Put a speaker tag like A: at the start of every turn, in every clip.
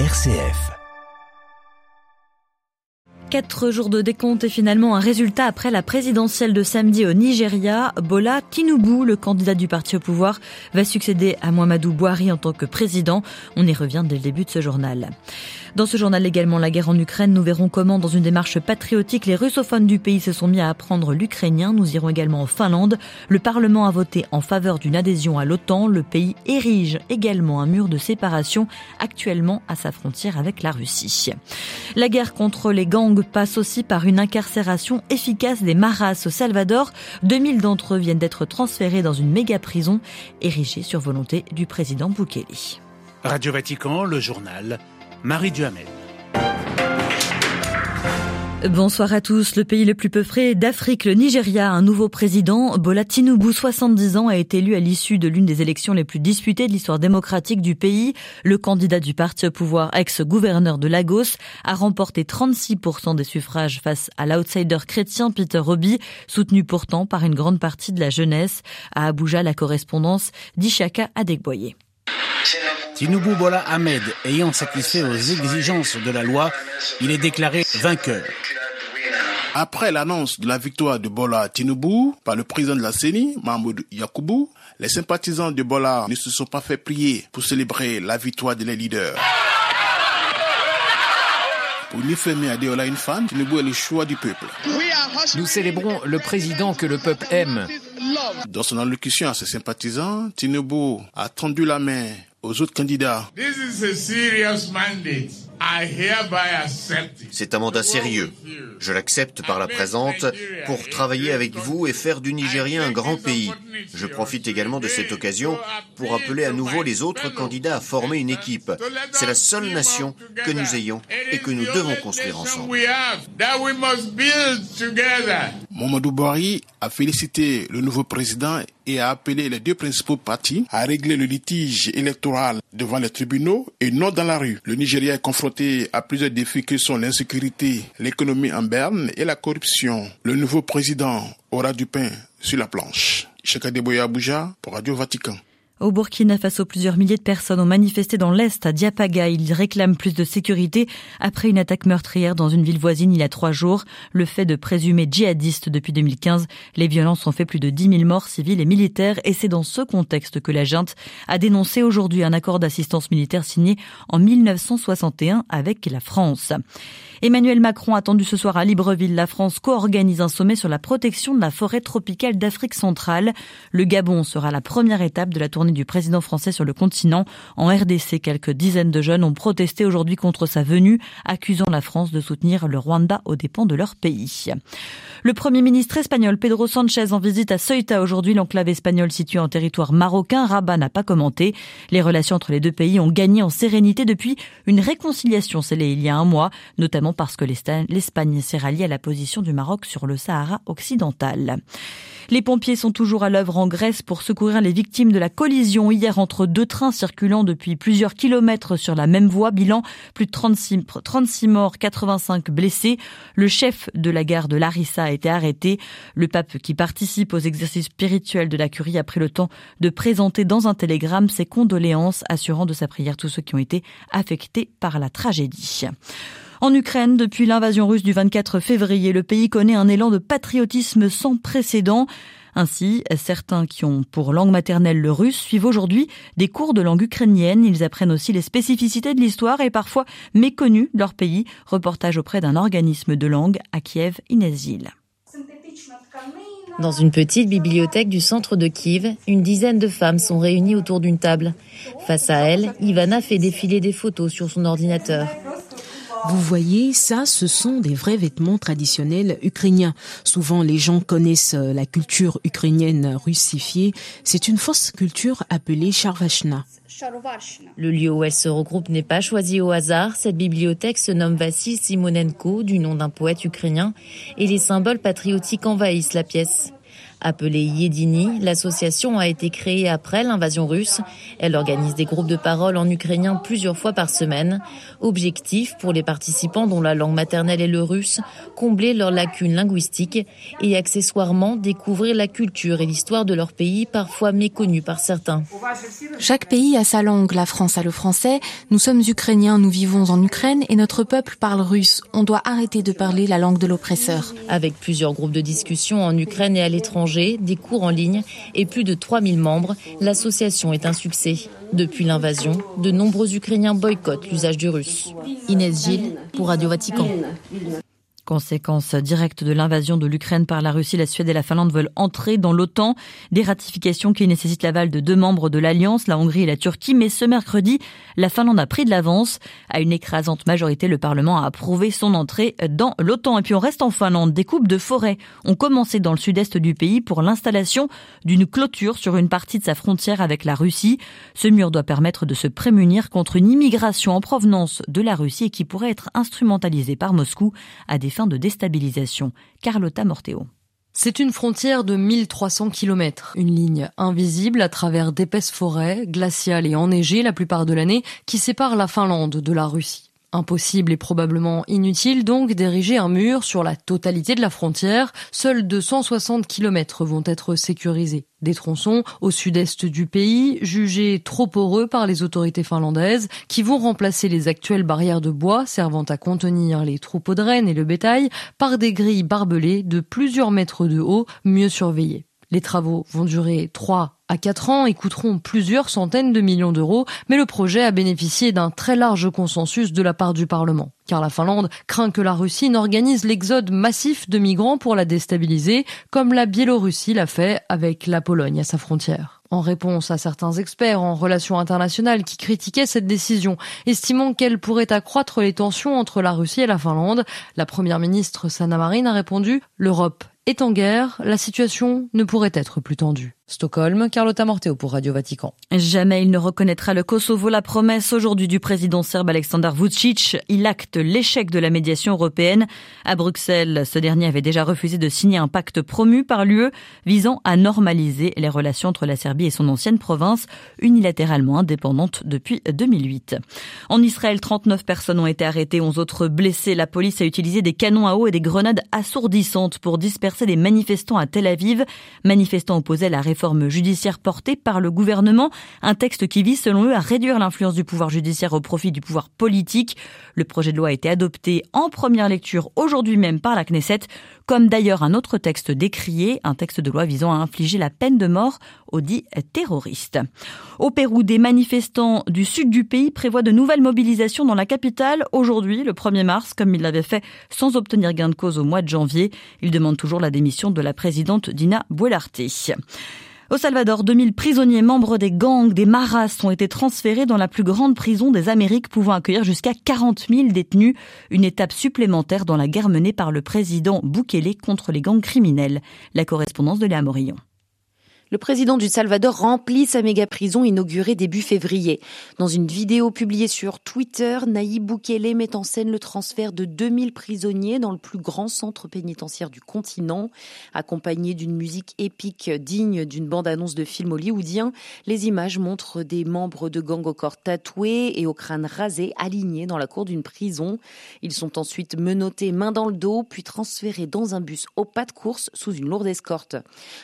A: RCF.
B: Quatre jours de décompte et finalement un résultat après la présidentielle de samedi au Nigeria. Bola Tinubu, le candidat du parti au pouvoir, va succéder à Mohamedou Bouhari en tant que président. On y revient dès le début de ce journal. Dans ce journal également, la guerre en Ukraine, nous verrons comment, dans une démarche patriotique, les russophones du pays se sont mis à apprendre l'ukrainien. Nous irons également en Finlande. Le Parlement a voté en faveur d'une adhésion à l'OTAN. Le pays érige également un mur de séparation actuellement à sa frontière avec la Russie. La guerre contre les gangs passe aussi par une incarcération efficace des maras au Salvador. 2000 d'entre eux viennent d'être transférés dans une méga prison érigée sur volonté du président Bukele.
C: Radio Vatican, le journal Marie Duhamel.
B: Bonsoir à tous. Le pays le plus peuplé d'Afrique, le Nigeria, un nouveau président, Bola Tinubu, 70 ans, a été élu à l'issue de l'une des élections les plus disputées de l'histoire démocratique du pays. Le candidat du parti au pouvoir, ex-gouverneur de Lagos, a remporté 36% des suffrages face à l'outsider chrétien Peter Obi, soutenu pourtant par une grande partie de la jeunesse. À Abuja, la correspondance d'Ishaka Adegboye.
D: Tinubu Bola Ahmed ayant satisfait aux exigences de la loi, il est déclaré vainqueur.
E: Après l'annonce de la victoire de Bola Tinubu par le président de la CENI, Mahmoud Yakubu, les sympathisants de Bola ne se sont pas fait prier pour célébrer la victoire de les leaders. Pour Nifemi Adeola une femme, Tinubu est le choix du peuple.
F: Nous célébrons le président que le peuple aime.
E: Dans son allocution à ses sympathisants, Tinubu a tendu la main aux autres candidats.
G: C'est un mandat sérieux. Je l'accepte par la présente pour travailler avec vous et faire du Nigeria un grand pays. Je profite également de cette occasion pour appeler à nouveau les autres candidats à former une équipe. C'est la seule nation que nous ayons et que nous devons construire ensemble.
E: Mamadou Bouhari a félicité le nouveau président et a appelé les deux principaux partis à régler le litige électoral devant les tribunaux et non dans la rue. Le Nigeria est confronté à plusieurs défis que sont l'insécurité, l'économie en berne et la corruption. Le nouveau président aura du pain sur la planche. Deboya pour Radio Vatican.
B: Au Burkina Faso, plusieurs milliers de personnes ont manifesté dans l'Est, à Diapaga. Ils réclament plus de sécurité après une attaque meurtrière dans une ville voisine il y a trois jours. Le fait de présumés djihadistes depuis 2015. Les violences ont fait plus de 10 000 morts civils et militaires et c'est dans ce contexte que la junte a dénoncé aujourd'hui un accord d'assistance militaire signé en 1961 avec la France. Emmanuel Macron attendu ce soir à Libreville. La France co-organise un sommet sur la protection de la forêt tropicale d'Afrique centrale. Le Gabon sera la première étape de la tournée du président français sur le continent. En RDC, quelques dizaines de jeunes ont protesté aujourd'hui contre sa venue, accusant la France de soutenir le Rwanda aux dépens de leur pays. Le premier ministre espagnol Pedro Sanchez en visite à Ceuta aujourd'hui, l'enclave espagnole située en territoire marocain. Rabat n'a pas commenté. Les relations entre les deux pays ont gagné en sérénité depuis une réconciliation scellée il y a un mois, notamment parce que l'Espagne s'est ralliée à la position du Maroc sur le Sahara occidental. Les pompiers sont toujours à l'œuvre en Grèce pour secourir les victimes de la collision hier entre deux trains circulant depuis plusieurs kilomètres sur la même voie. Bilan, plus de 36, 36 morts, 85 blessés. Le chef de la gare de Larissa a été arrêté. Le pape qui participe aux exercices spirituels de la curie a pris le temps de présenter dans un télégramme ses condoléances, assurant de sa prière tous ceux qui ont été affectés par la tragédie. En Ukraine, depuis l'invasion russe du 24 février, le pays connaît un élan de patriotisme sans précédent. Ainsi, certains qui ont pour langue maternelle le russe suivent aujourd'hui des cours de langue ukrainienne. Ils apprennent aussi les spécificités de l'histoire et parfois méconnues de leur pays. Reportage auprès d'un organisme de langue à Kiev, Inesil.
H: Dans une petite bibliothèque du centre de Kiev, une dizaine de femmes sont réunies autour d'une table. Face à elles, Ivana fait défiler des photos sur son ordinateur.
I: Vous voyez, ça, ce sont des vrais vêtements traditionnels ukrainiens. Souvent, les gens connaissent euh, la culture ukrainienne russifiée. C'est une fausse culture appelée Charvachna.
H: Le lieu où elle se regroupe n'est pas choisi au hasard. Cette bibliothèque se nomme Vassil Simonenko, du nom d'un poète ukrainien, et les symboles patriotiques envahissent la pièce. Appelée Yedini, l'association a été créée après l'invasion russe. Elle organise des groupes de parole en ukrainien plusieurs fois par semaine. Objectif pour les participants dont la langue maternelle est le russe, combler leurs lacunes linguistiques et accessoirement découvrir la culture et l'histoire de leur pays parfois méconnus par certains.
A: Chaque pays a sa langue. La France a le français. Nous sommes ukrainiens, nous vivons en Ukraine et notre peuple parle russe. On doit arrêter de parler la langue de l'oppresseur.
H: Avec plusieurs groupes de discussion en Ukraine et à l'étranger, des cours en ligne et plus de 3000 membres, l'association est un succès. Depuis l'invasion, de nombreux Ukrainiens boycottent l'usage du russe. Inès Gilles pour Radio Vatican.
B: Conséquence directe de l'invasion de l'Ukraine par la Russie, la Suède et la Finlande veulent entrer dans l'OTAN. Des ratifications qui nécessitent l'aval de deux membres de l'Alliance, la Hongrie et la Turquie. Mais ce mercredi, la Finlande a pris de l'avance. À une écrasante majorité, le Parlement a approuvé son entrée dans l'OTAN. Et puis on reste en Finlande. Des coupes de forêt ont commencé dans le sud-est du pays pour l'installation d'une clôture sur une partie de sa frontière avec la Russie. Ce mur doit permettre de se prémunir contre une immigration en provenance de la Russie et qui pourrait être instrumentalisée par Moscou à des de déstabilisation. Carlotta Morteo.
J: C'est une frontière de 1300 km, une ligne invisible à travers d'épaisses forêts, glaciales et enneigées la plupart de l'année, qui sépare la Finlande de la Russie. Impossible et probablement inutile donc d'ériger un mur sur la totalité de la frontière. Seuls 260 km vont être sécurisés. Des tronçons au sud-est du pays, jugés trop poreux par les autorités finlandaises, qui vont remplacer les actuelles barrières de bois servant à contenir les troupeaux de rennes et le bétail par des grilles barbelées de plusieurs mètres de haut, mieux surveillées. Les travaux vont durer 3 à 4 ans et coûteront plusieurs centaines de millions d'euros, mais le projet a bénéficié d'un très large consensus de la part du Parlement. Car la Finlande craint que la Russie n'organise l'exode massif de migrants pour la déstabiliser, comme la Biélorussie l'a fait avec la Pologne à sa frontière. En réponse à certains experts en relations internationales qui critiquaient cette décision, estimant qu'elle pourrait accroître les tensions entre la Russie et la Finlande, la première ministre Sanna Marin a répondu L'Europe est en guerre, la situation ne pourrait être plus tendue. Stockholm, Carlotta Morteo pour Radio Vatican.
B: Jamais il ne reconnaîtra le Kosovo. La promesse aujourd'hui du président serbe Aleksandar Vucic. Il acte l'échec de la médiation européenne. À Bruxelles, ce dernier avait déjà refusé de signer un pacte promu par l'UE visant à normaliser les relations entre la Serbie et son ancienne province, unilatéralement indépendante depuis 2008. En Israël, 39 personnes ont été arrêtées, 11 autres blessées. La police a utilisé des canons à eau et des grenades assourdissantes pour disperser des manifestants à Tel Aviv. Manifestants opposés à la réforme judiciaire portée par le gouvernement, un texte qui vise selon eux à réduire l'influence du pouvoir judiciaire au profit du pouvoir politique. Le projet de loi a été adopté en première lecture aujourd'hui même par la Knesset, comme d'ailleurs un autre texte décrié, un texte de loi visant à infliger la peine de mort aux dits terroristes. Au Pérou, des manifestants du sud du pays prévoient de nouvelles mobilisations dans la capitale aujourd'hui, le 1er mars, comme ils l'avaient fait sans obtenir gain de cause au mois de janvier. Ils demandent toujours la démission de la présidente Dina Buelarte. Au Salvador, 2000 prisonniers membres des gangs des Maras ont été transférés dans la plus grande prison des Amériques, pouvant accueillir jusqu'à 40 000 détenus. Une étape supplémentaire dans la guerre menée par le président Bukele contre les gangs criminels. La correspondance de Léa Morillon.
K: Le président du Salvador remplit sa méga prison inaugurée début février. Dans une vidéo publiée sur Twitter, Nayib Bukele met en scène le transfert de 2000 prisonniers dans le plus grand centre pénitentiaire du continent. Accompagné d'une musique épique digne d'une bande-annonce de film hollywoodien, les images montrent des membres de gangs au corps tatoué et au crâne rasé alignés dans la cour d'une prison. Ils sont ensuite menottés main dans le dos, puis transférés dans un bus au pas de course sous une lourde escorte.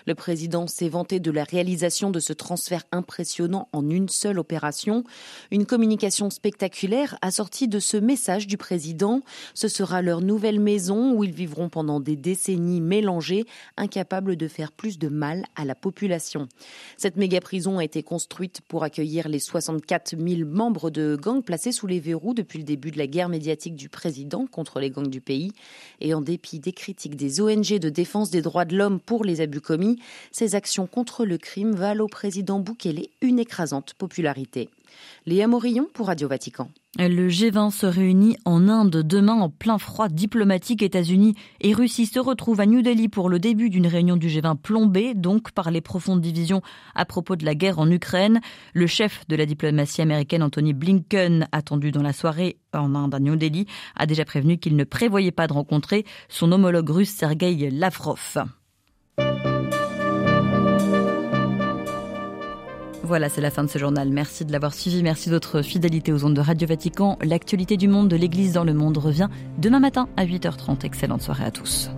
K: Le président s'est de la réalisation de ce transfert impressionnant en une seule opération. Une communication spectaculaire assortie de ce message du président. Ce sera leur nouvelle maison où ils vivront pendant des décennies mélangées, incapables de faire plus de mal à la population. Cette méga prison a été construite pour accueillir les 64 000 membres de gangs placés sous les verrous depuis le début de la guerre médiatique du président contre les gangs du pays. Et en dépit des critiques des ONG de défense des droits de l'homme pour les abus commis, ces actions contre le crime valent au président Boukele une écrasante popularité. Léa Morillon pour Radio Vatican.
B: Le G20 se réunit en Inde demain en plein froid diplomatique. États-Unis et Russie se retrouvent à New Delhi pour le début d'une réunion du G20 plombée, donc par les profondes divisions à propos de la guerre en Ukraine. Le chef de la diplomatie américaine, Anthony Blinken, attendu dans la soirée en Inde à New Delhi, a déjà prévenu qu'il ne prévoyait pas de rencontrer son homologue russe Sergei Lavrov. Voilà, c'est la fin de ce journal. Merci de l'avoir suivi. Merci de votre fidélité aux ondes de Radio Vatican. L'actualité du monde de l'Église dans le monde revient demain matin à 8h30. Excellente soirée à tous.